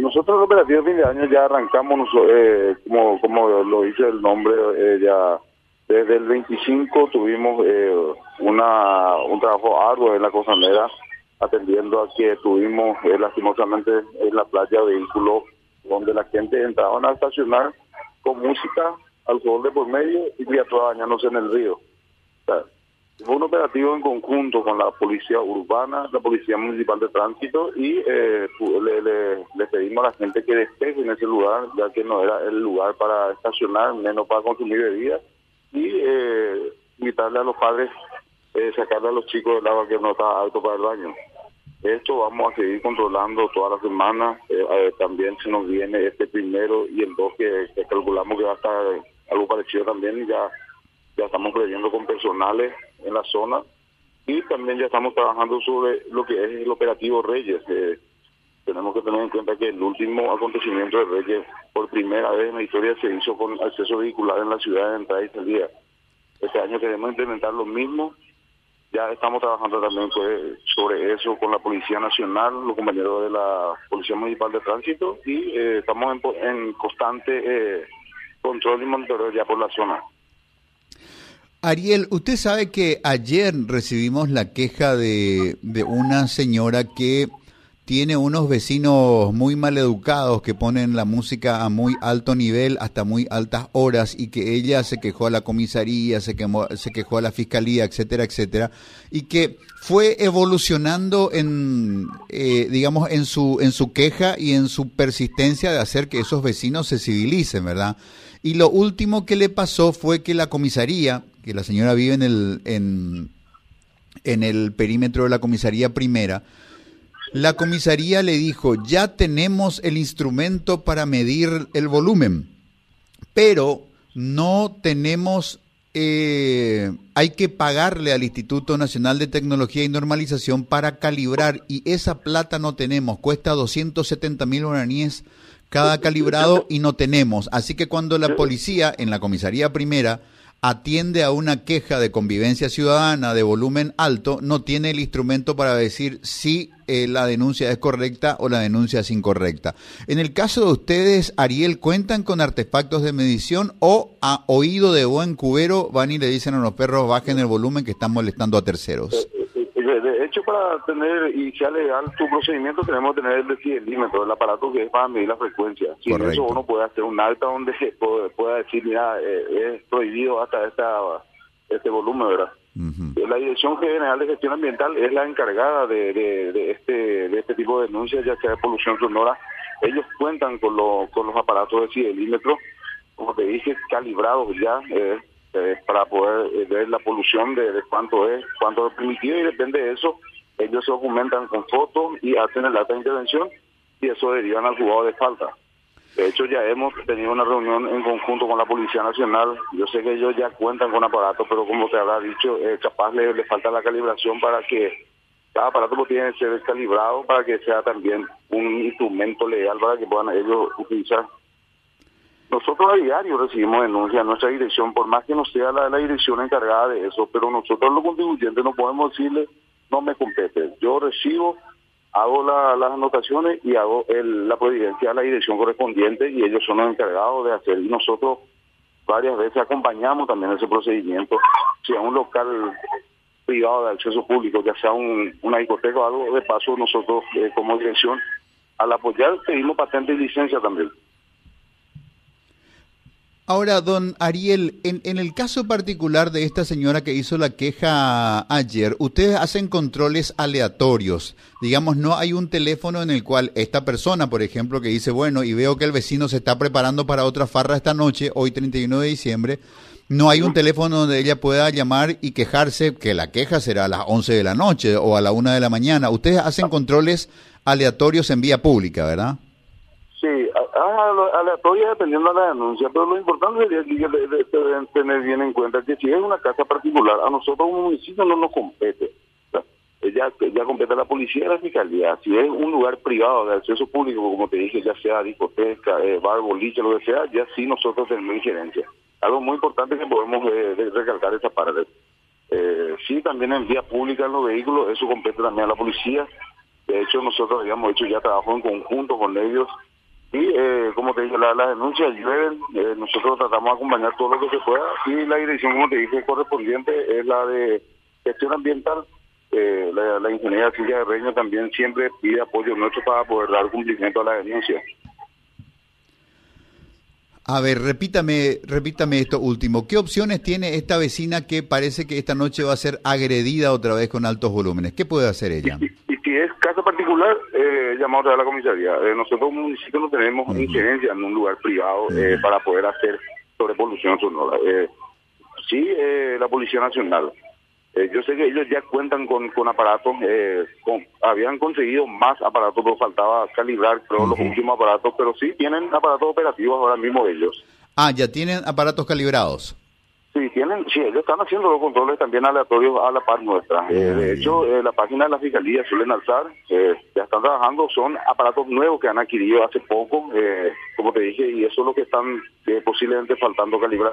nosotros el operativo de fin de año ya arrancamos, eh, como, como lo dice el nombre, eh, ya desde el 25 tuvimos eh, una, un trabajo arduo en la costanera, atendiendo a que tuvimos eh, lastimosamente en la playa vehículos donde la gente entraba a estacionar con música, alcohol de por medio y criaturas bañándose en el río. Un operativo en conjunto con la Policía Urbana, la Policía Municipal de Tránsito y eh, le, le, pedimos a la gente que despeje en ese lugar, ya que no era el lugar para estacionar, menos para consumir bebidas y eh, invitarle a los padres eh, sacarle a los chicos del agua que no está alto para el baño. Esto vamos a seguir controlando toda la semana. Eh, eh, también se nos viene este primero y el dos que, calculamos que va a estar algo parecido también. Ya, ya estamos creyendo con personales en la zona y también ya estamos trabajando sobre lo que es el operativo Reyes. tenemos que tener en cuenta que el último acontecimiento de Reyes, por primera vez en la historia, se hizo con acceso vehicular en la ciudad de entrada y salida. Este año queremos implementar lo mismo ya estamos trabajando también pues, sobre eso con la Policía Nacional, los compañeros de la Policía Municipal de Tránsito y eh, estamos en, constante eh, control y monitoreo ya por la zona. Ariel, usted sabe que ayer recibimos la queja de, una señora que tiene unos vecinos muy mal educados que ponen la música a muy alto nivel, hasta muy altas horas, y que ella se quejó a la comisaría, se, se quejó a la fiscalía, etcétera, etcétera, y que fue evolucionando en, eh, digamos, en su, en su queja y en su persistencia de hacer que esos vecinos se civilicen, ¿verdad? Y lo último que le pasó fue que la comisaría, que la señora vive en el, en, en el perímetro de la comisaría primera, la comisaría le dijo, ya tenemos el instrumento para medir el volumen, pero no tenemos, eh, hay que pagarle al Instituto Nacional de Tecnología y Normalización para calibrar y esa plata no tenemos, cuesta 270 mil guaraníes cada calibrado y no tenemos. Así que cuando la policía en la comisaría primera atiende a una queja de convivencia ciudadana de volumen alto, no tiene el instrumento para decir si eh, la denuncia es correcta o la denuncia es incorrecta. En el caso de ustedes, Ariel, ¿cuentan con artefactos de medición o a oído de buen cubero van y le dicen a los perros bajen el volumen que están molestando a terceros? De hecho, para tener y sea legal tu procedimiento, tenemos que tener el decibelímetro, el aparato que es para medir la frecuencia. Sin eso uno puede hacer un alta donde se pueda decir, mira, eh, es prohibido hasta esta, este volumen, ¿verdad? La Dirección General de Gestión Ambiental es la encargada de, de, este, de este tipo de denuncias, ya sea de polución sonora. Ellos cuentan con, con los aparatos de decibelímetro, como te dije, calibrados ya. Eh, eh, para poder eh, ver la polución de, cuánto es, cuánto es permitido y depende de eso, ellos se documentan con fotos y hacen el acta de intervención y eso derivan al juzgado de falta. De hecho, ya hemos tenido una reunión en conjunto con la Policía Nacional. Yo sé que ellos ya cuentan con aparatos, pero como te habrá dicho, eh, capaz le, falta la calibración para que cada aparato pues, tiene que ser calibrado para que sea también un instrumento legal para que puedan ellos utilizar nosotros a diario recibimos denuncias a nuestra dirección, por más que no sea la, la dirección encargada de eso, pero nosotros los contribuyentes no podemos decirle, no me compete. Yo recibo, hago las anotaciones y hago la providencia a la dirección correspondiente y ellos son los encargados de hacer. Y nosotros varias veces acompañamos también ese procedimiento. Si es un local privado de acceso público, ya sea un, una discoteca o algo, de paso nosotros eh, como dirección, al apoyar pedimos patente y licencia también. Ahora, don Ariel, en, en, el caso particular de esta señora que hizo la queja ayer, ustedes hacen controles aleatorios. Digamos, no hay un teléfono en el cual esta persona, por ejemplo, que dice, bueno, y veo que el vecino se está preparando para otra farra esta noche, hoy 31 de diciembre, no hay un teléfono donde ella pueda llamar y quejarse, que la queja será a las 11 de la noche o a la 1 de la mañana. Ustedes hacen controles aleatorios en vía pública, ¿verdad? Sí, aleatoria dependiendo de la denuncia, pero lo importante sería que deben tener bien en cuenta que si es una casa particular, a nosotros como municipio no nos compete. Ya, ya compete a la policía y la fiscalía. Si es un lugar privado de acceso público, como te dije, ya sea discoteca, eh, bar, boliche, lo que sea, ya sí nosotros tenemos injerencia. Algo muy importante que podemos eh, recalcar esa parte. Eh, sí, también en vía pública en los vehículos, eso compete también a la policía. De hecho, nosotros habíamos hecho ya trabajo en conjunto con ellos Sí, eh, como te dije, las la denuncias llueven, eh, nosotros tratamos de acompañar todo lo que se pueda y la dirección, como te dije, correspondiente es la de gestión ambiental. Eh, la, la ingeniera Silvia de Reño también siempre pide apoyo nuestro para poder dar cumplimiento a la denuncia. A ver, repítame, repítame esto último. ¿Qué opciones tiene esta vecina que parece que esta noche va a ser agredida otra vez con altos volúmenes? ¿Qué puede hacer ella? Caso particular, eh, llamamos a la comisaría. Eh, nosotros como municipio no tenemos injerencia en un lugar privado eh, para poder hacer sobrepolución sonora. Eh, sí, eh, la Policía Nacional yo sé que ellos ya cuentan con, con aparatos, eh, habían conseguido más aparatos, pero faltaba calibrar creo, los últimos aparatos, pero sí tienen aparatos operativos ahora mismo ellos. Ah, ya tienen aparatos calibrados. Sí, tienen, sí, ellos están haciendo los controles también aleatorios a la par nuestra. Eh, de hecho, la página de la Fiscalía suelen alzar, ya están trabajando, son aparatos nuevos que han adquirido hace poco, como te dije, y eso es lo que están posiblemente faltando calibrar.